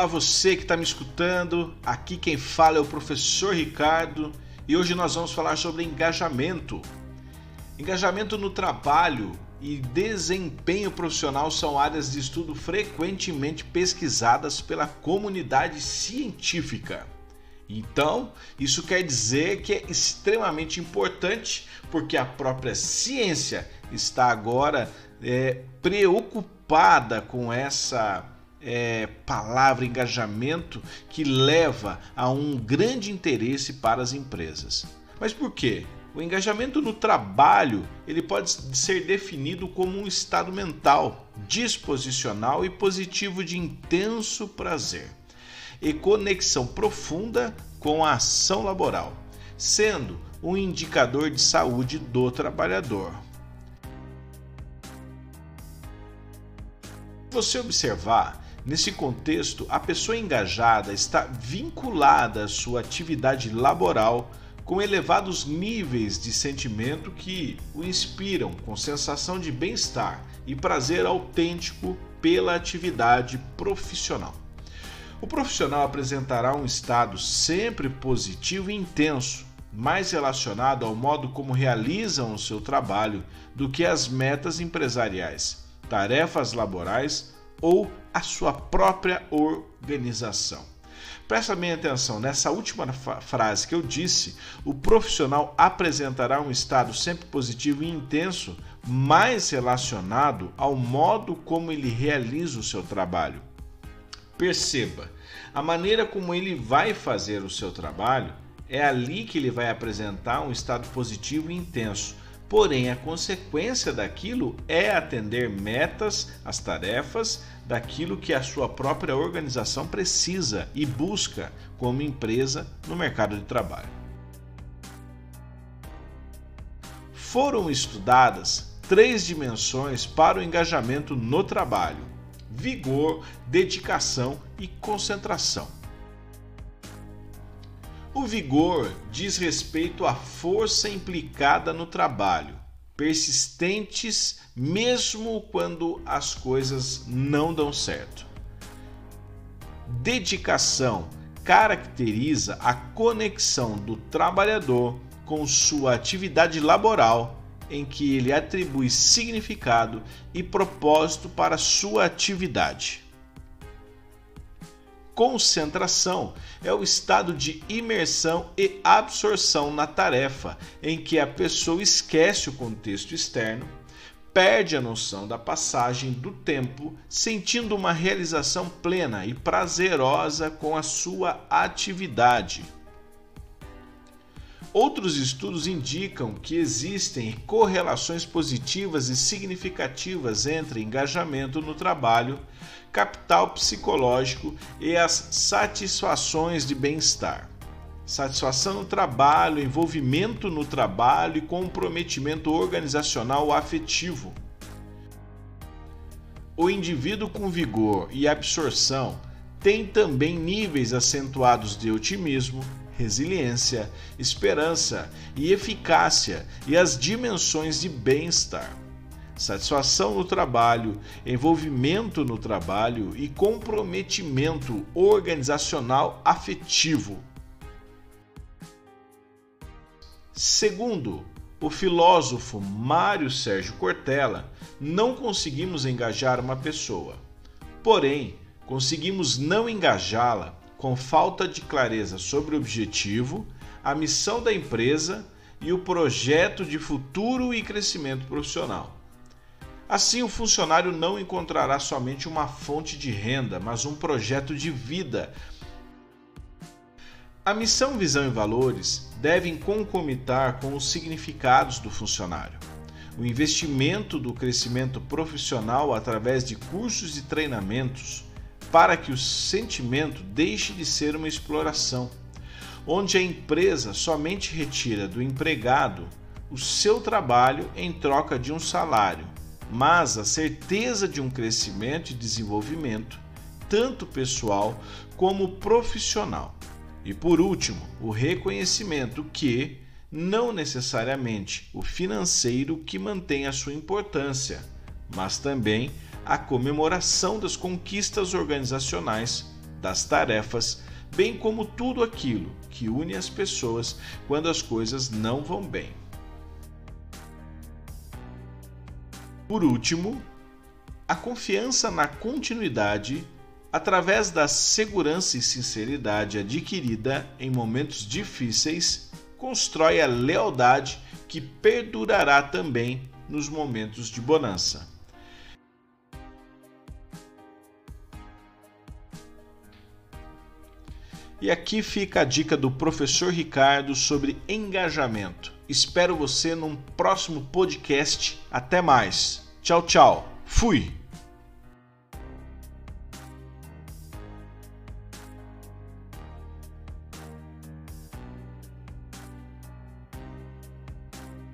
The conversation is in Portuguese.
Olá, você que está me escutando. Aqui quem fala é o professor Ricardo e hoje nós vamos falar sobre engajamento. Engajamento no trabalho e desempenho profissional são áreas de estudo frequentemente pesquisadas pela comunidade científica. Então, isso quer dizer que é extremamente importante porque a própria ciência está agora é, preocupada com essa é, palavra engajamento que leva a um grande interesse para as empresas. Mas por quê? O engajamento no trabalho ele pode ser definido como um estado mental disposicional e positivo de intenso prazer e conexão profunda com a ação laboral, sendo um indicador de saúde do trabalhador. Se você observar, nesse contexto, a pessoa engajada está vinculada à sua atividade laboral com elevados níveis de sentimento que o inspiram com sensação de bem-estar e prazer autêntico pela atividade profissional. O profissional apresentará um estado sempre positivo e intenso, mais relacionado ao modo como realizam o seu trabalho do que às metas empresariais, tarefas laborais ou a sua própria organização. Presta bem atenção, nessa última frase que eu disse, o profissional apresentará um estado sempre positivo e intenso, mais relacionado ao modo como ele realiza o seu trabalho. Perceba, a maneira como ele vai fazer o seu trabalho é ali que ele vai apresentar um estado positivo e intenso. Porém, a consequência daquilo é atender metas, as tarefas, daquilo que a sua própria organização precisa e busca como empresa no mercado de trabalho. Foram estudadas três dimensões para o engajamento no trabalho: vigor, dedicação e concentração. O vigor diz respeito à força implicada no trabalho, persistentes mesmo quando as coisas não dão certo. Dedicação caracteriza a conexão do trabalhador com sua atividade laboral, em que ele atribui significado e propósito para sua atividade. Concentração é o estado de imersão e absorção na tarefa, em que a pessoa esquece o contexto externo, perde a noção da passagem do tempo, sentindo uma realização plena e prazerosa com a sua atividade. Outros estudos indicam que existem correlações positivas e significativas entre engajamento no trabalho, capital psicológico e as satisfações de bem-estar. Satisfação no trabalho, envolvimento no trabalho e comprometimento organizacional afetivo. O indivíduo com vigor e absorção tem também níveis acentuados de otimismo, resiliência, esperança e eficácia e as dimensões de bem-estar. Satisfação no trabalho, envolvimento no trabalho e comprometimento organizacional afetivo. Segundo o filósofo Mário Sérgio Cortella, não conseguimos engajar uma pessoa. Porém, conseguimos não engajá-la com falta de clareza sobre o objetivo, a missão da empresa e o projeto de futuro e crescimento profissional. Assim, o funcionário não encontrará somente uma fonte de renda, mas um projeto de vida. A missão, visão e valores devem concomitar com os significados do funcionário. O investimento do crescimento profissional através de cursos e treinamentos para que o sentimento deixe de ser uma exploração, onde a empresa somente retira do empregado o seu trabalho em troca de um salário, mas a certeza de um crescimento e desenvolvimento, tanto pessoal como profissional. E por último, o reconhecimento que não necessariamente o financeiro que mantém a sua importância, mas também a comemoração das conquistas organizacionais das tarefas, bem como tudo aquilo que une as pessoas quando as coisas não vão bem. Por último, a confiança na continuidade através da segurança e sinceridade adquirida em momentos difíceis, constrói a lealdade que perdurará também nos momentos de bonança. E aqui fica a dica do professor Ricardo sobre engajamento. Espero você num próximo podcast. Até mais. Tchau, tchau. Fui.